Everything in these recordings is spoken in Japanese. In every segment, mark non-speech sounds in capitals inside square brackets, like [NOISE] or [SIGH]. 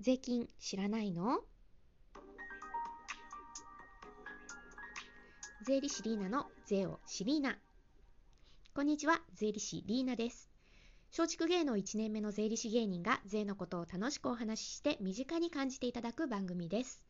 税金知らないの？税理士リーナの税をシリーナこんにちは税理士リーナです。松竹芸能1年目の税理士芸人が税のことを楽しくお話しして身近に感じていただく番組です。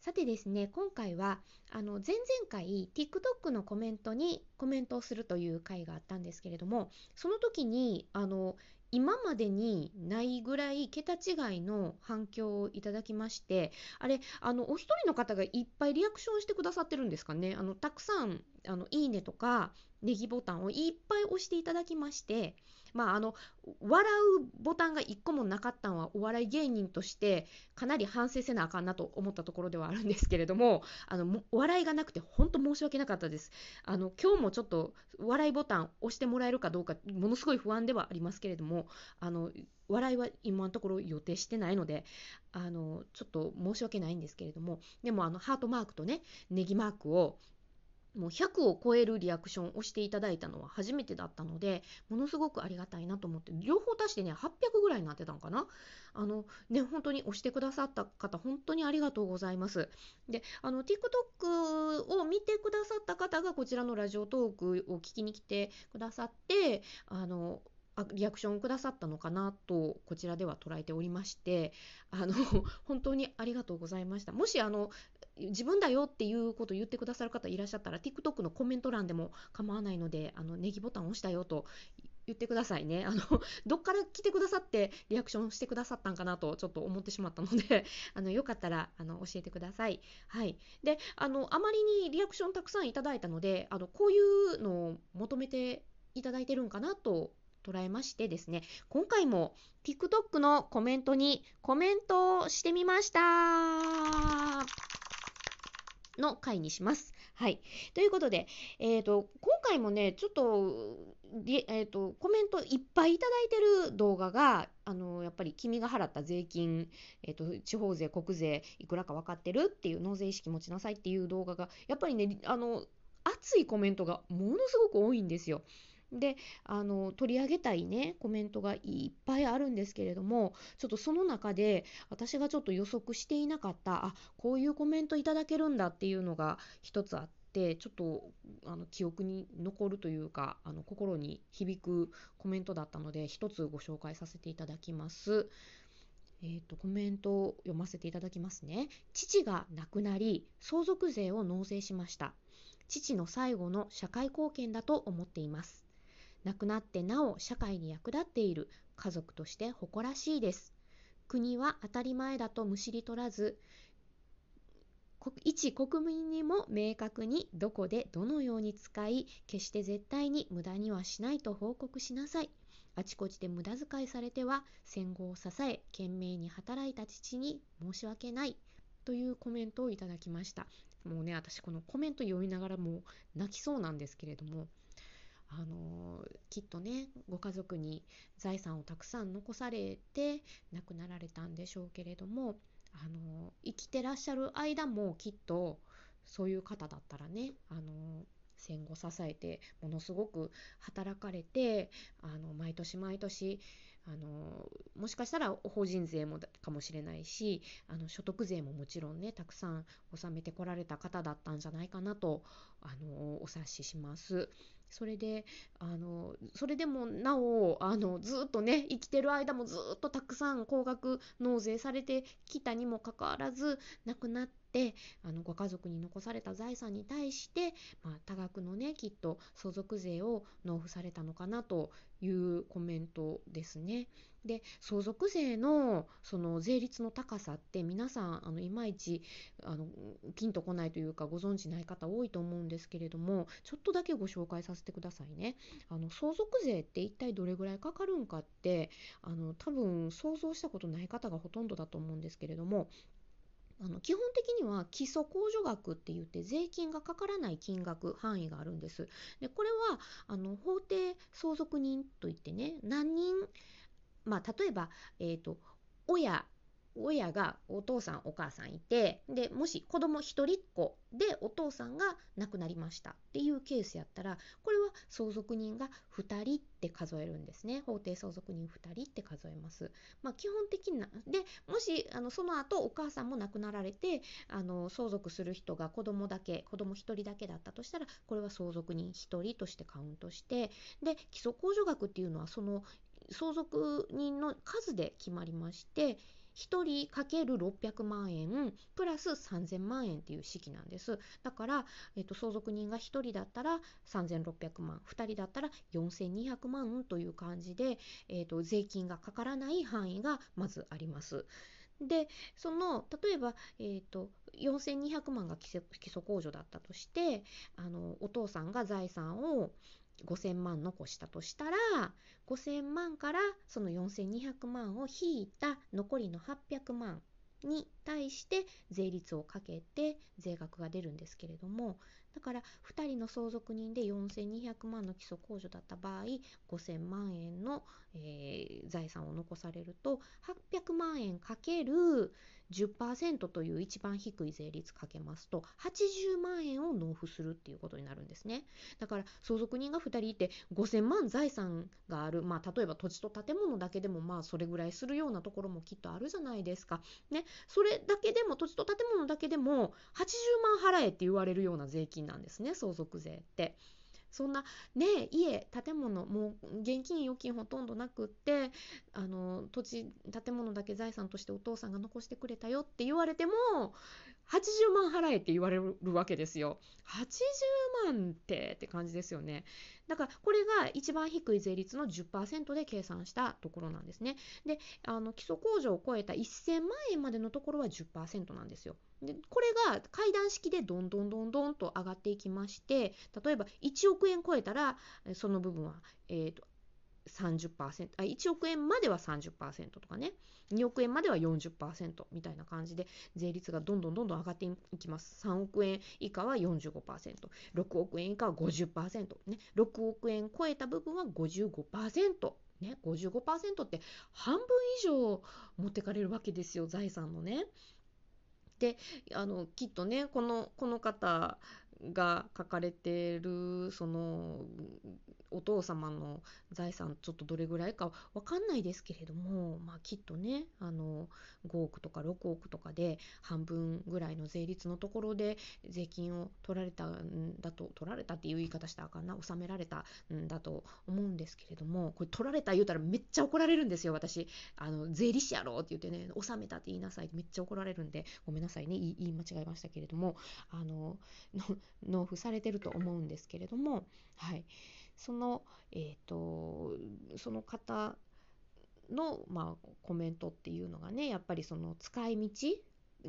さてですね今回はあの前々回 TikTok のコメントにコメントをするという回があったんですけれどもその時にあの今までにないぐらい桁違いの反響をいただきましてあれあのお一人の方がいっぱいリアクションしてくださってるんですかね。あのたくさんあのいいねとかネギボタンをいっぱい押していただきましてまああの笑うボタンが1個もなかったのはお笑い芸人としてかなり反省せなあかんなと思ったところではあるんですけれどもあの笑いがなくて本当申し訳なかったです。あの今日もちょっと笑いボタン押してもらえるかどうかものすごい不安ではありますけれどもあの笑いは今のところ予定してないのであのちょっと申し訳ないんですけれどもでもあのハートマークとねネギマークをもう100を超えるリアクションをしていただいたのは初めてだったのでものすごくありがたいなと思って両方足してね800ぐらいになってたのかな。あのね本当に押してくださった方本当にありがとうございます。であの TikTok を見てくださった方がこちらのラジオトークを聞きに来てくださってあのリアクションをくださったのかなとこちらでは捉えておりましてあの [LAUGHS] 本当にありがとうございました。もしあの自分だよっていうことを言ってくださる方いらっしゃったら TikTok のコメント欄でも構わないのであのネギボタンを押したよと言ってくださいね。あの、[LAUGHS] どっから来てくださってリアクションしてくださったんかなとちょっと思ってしまったので、[LAUGHS] あの、よかったら、あの、教えてください。はい。で、あの、あまりにリアクションたくさんいただいたので、あの、こういうのを求めていただいてるんかなと捉えましてですね、今回も TikTok のコメントにコメントをしてみました。の回にします。はい。ということで、えっ、ー、と、今回もね、ちょっと、えっ、ー、と、コメントいっぱいいただいてる動画が、あの、やっぱり君が払った税金、えっ、ー、と、地方税、国税、いくらか分かってるっていう、納税意識持ちなさいっていう動画が、やっぱりね、あの、熱いコメントがものすごく多いんですよ。であの取り上げたいねコメントがいっぱいあるんですけれどもちょっとその中で私がちょっと予測していなかったあこういうコメントいただけるんだっていうのが一つあってちょっとあの記憶に残るというかあの心に響くコメントだったので一つご紹介させていただきます。えーと、コメントを読ませていただきますね。父が亡くなり相続税を納税しました。父の最後の社会貢献だと思っています。亡くなってなお社会に役立っている家族として誇らしいです。国は当たり前だとむしり取らず、一国民にも明確にどこでどのように使い、決して絶対に無駄にはしないと報告しなさい。あちこちで無駄遣いされては戦後を支え懸命に働いた父に申し訳ないというコメントをいただきましたもうね私このコメント読みながらもう泣きそうなんですけれどもあのきっとねご家族に財産をたくさん残されて亡くなられたんでしょうけれどもあの生きてらっしゃる間もきっとそういう方だったらねあの戦後支えてものすごく働かれてあの毎年毎年あのもしかしたら法人税もかもしれないしあの所得税ももちろんねたくさん納めてこられた方だったんじゃないかなとあのお察しします。それであのそれでもなおあのずっとね生きてる間もずっとたくさん高額納税されてきたにもかかわらず亡くなってあのご家族に残された財産に対して、まあ、多額のねきっと相続税を納付されたのかなというコメントですね。で相続税のその税率の高さって皆さんあのいまいちあのピンとこないというかご存じない方多いと思うんですけれどもちょっとだけご紹介させてくださいね。あの相続税って一体どれぐらいかかるんかってあの多分想像したことない方がほとんどだと思うんですけれどもあの基本的には基礎控除額って言って税金がかからない金額範囲があるんです。でこれはあの法定相続人といってね何人まあ例えば、えーと、親親がお父さんお母さんいてでもし子供一人っ子でお父さんが亡くなりましたっていうケースやったらこれは相続人が2人って数えるんですね法定相続人2人って数えます。まあ、基本的なでもしあのその後お母さんも亡くなられてあの相続する人が子供だけ子供1人だけだったとしたらこれは相続人1人としてカウントしてで基礎控除額っていうのはその相続人の数で決まりまして1人かける600万円プラス3000万円っていう式なんです。だから、えっと、相続人が1人だったら3600万、2人だったら4200万という感じで、えっと、税金がかからない範囲がまずあります。でその例えば、えーと、4200万が基礎基礎控除だったとしてあのお父さんが財産を5000万残したとしたら5000万からその4200万を引いた残りの800万に対して税率をかけて税額が出るんですけれどもだから2人の相続人で4200万の基礎控除だった場合5000万円の、えー、財産を残されると800万円かける10%という一番低い税率かけますと80万円を納付するっていうことになるんですね。だから相続人が2人いて5000万財産があるまあ例えば土地と建物だけでもまあそれぐらいするようなところもきっとあるじゃないですか。ね。それだけでも土地と建物だけでも80万払えって言われるような税金なんですね相続税って。そんなね家建物もう現金預金ほとんどなくってあの土地建物だけ財産としてお父さんが残してくれたよって言われても80万払えって言われるわけですよ。80万ってって感じですよね。だからこれが一番低い税率の10%で計算したところなんですね。で、あの基礎控除を超えた1000万円までのところは10%なんですよ。でこれが階段式でどんどんどんどんと上がっていきまして例えば1億円超えたらその部分は、えーと、30%あ1億円までは30%とかね。2億円までは40%みたいな感じで税率がどんどんどんどん上がっていきます。3億円以下は 45%6 億円以下は50%ね。6億円超えた部分は55%ね、55%って半分以上持ってかれるわけですよ財産のね。であのきっとねこのこの方が書かれてるそのお父様の財産ちょっとどれぐらいかわかんないですけれども、まあ、きっとねあの5億とか6億とかで半分ぐらいの税率のところで税金を取られたんだと取られたっていう言い方したらあかんな納められたんだと思うんですけれどもこれ取られた言うたらめっちゃ怒られるんですよ私。あの税理士やろって言ってね納めたって言いなさいってめっちゃ怒られるんでごめんなさいね言い間違えましたけれどもあの納付されてると思うんですけれどもはい。その、えーと、その方の、まあ、コメントっていうのがねやっぱりその使い道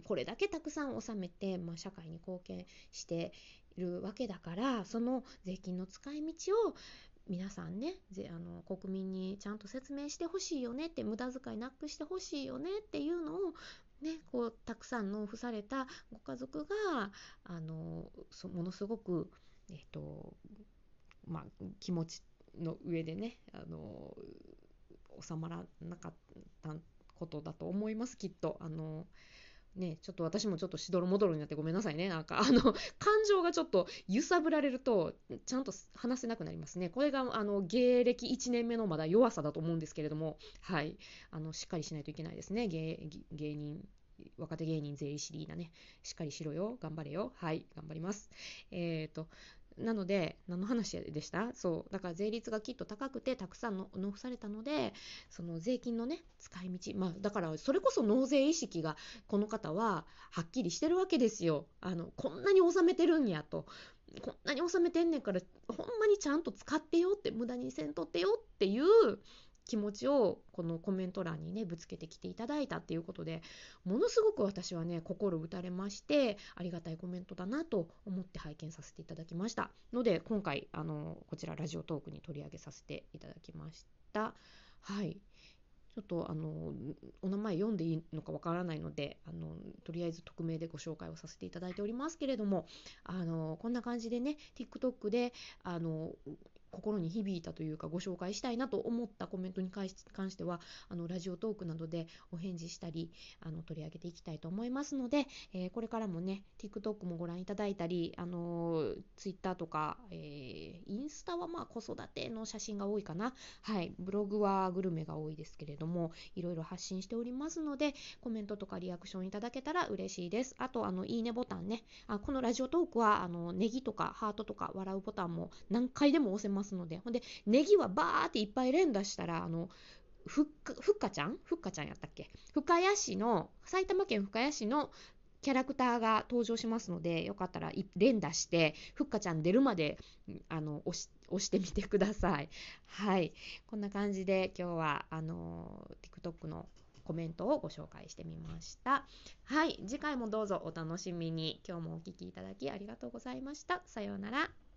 これだけたくさん納めて、まあ、社会に貢献しているわけだからその税金の使い道を皆さんねあの国民にちゃんと説明してほしいよねって無駄遣いなくしてほしいよねっていうのをね、こうたくさん納付されたご家族があのものすごく、えっと、まあ、気持ちの上でねあの収まらなかったことだと思いますきっと。あのね、ちょっと私もちょっとしどろもどろになってごめんなさいね。なんか、あの、感情がちょっと揺さぶられると、ちゃんと話せなくなりますね。これが、あの、芸歴1年目のまだ弱さだと思うんですけれども、はい。あの、しっかりしないといけないですね。芸芸人、若手芸人税理士リーナね。しっかりしろよ。頑張れよ。はい。頑張ります。えっ、ー、と、なので、何の話でした？そう。だから税率がきっと高くて、たくさんの納付されたので、その税金のね、使い道。まあ、だから、それこそ納税意識が、この方は、はっきりしてるわけですよ。あの、こんなに納めてるんやと。こんなに納めてんねんから、ほんまにちゃんと使ってよって、無駄にせんとってよっていう、気持ちをこのコメント欄にねぶつけてきていただいたっていうことでものすごく私はね心打たれましてありがたいコメントだなと思って拝見させていただきました。ので今回あのこちらラジオトークに取り上げさせていただきました。はい。ちょっとあのお名前読んでいいのかわからないのであのとりあえず匿名でご紹介をさせていただいておりますけれどもあのこんな感じでね TikTok であの心に響いたというかご紹介したいなと思ったコメントに関してはあのラジオトークなどでお返事したりあの取り上げていきたいと思いますので、えー、これからもね TikTok もご覧いただいたり、あのー、Twitter とか、えー、インスタはまあ子育ての写真が多いかな、はい、ブログはグルメが多いですけれどもいろいろ発信しておりますのでコメントとかリアクションいただけたら嬉しいです。あとあのいいねボタンね。あこのラジオトークはあのネギとかハートとか笑うボタンも何回でも押せますますのでほんでネギはバーっていっぱい連打したらあのふっかふっかちゃん？ふっかちゃんやったっけ？深谷市の埼玉県深谷市のキャラクターが登場しますのでよかったら連打してふっかちゃん出るまであの押し押してみてください。はい。こんな感じで今日はあの TikTok のコメントをご紹介してみました。はい。次回もどうぞお楽しみに。今日もお聴きいただきありがとうございました。さようなら。